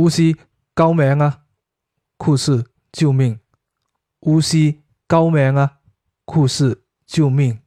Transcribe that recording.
巫师救命啊！酷斯救命！巫师救命啊！酷斯救命！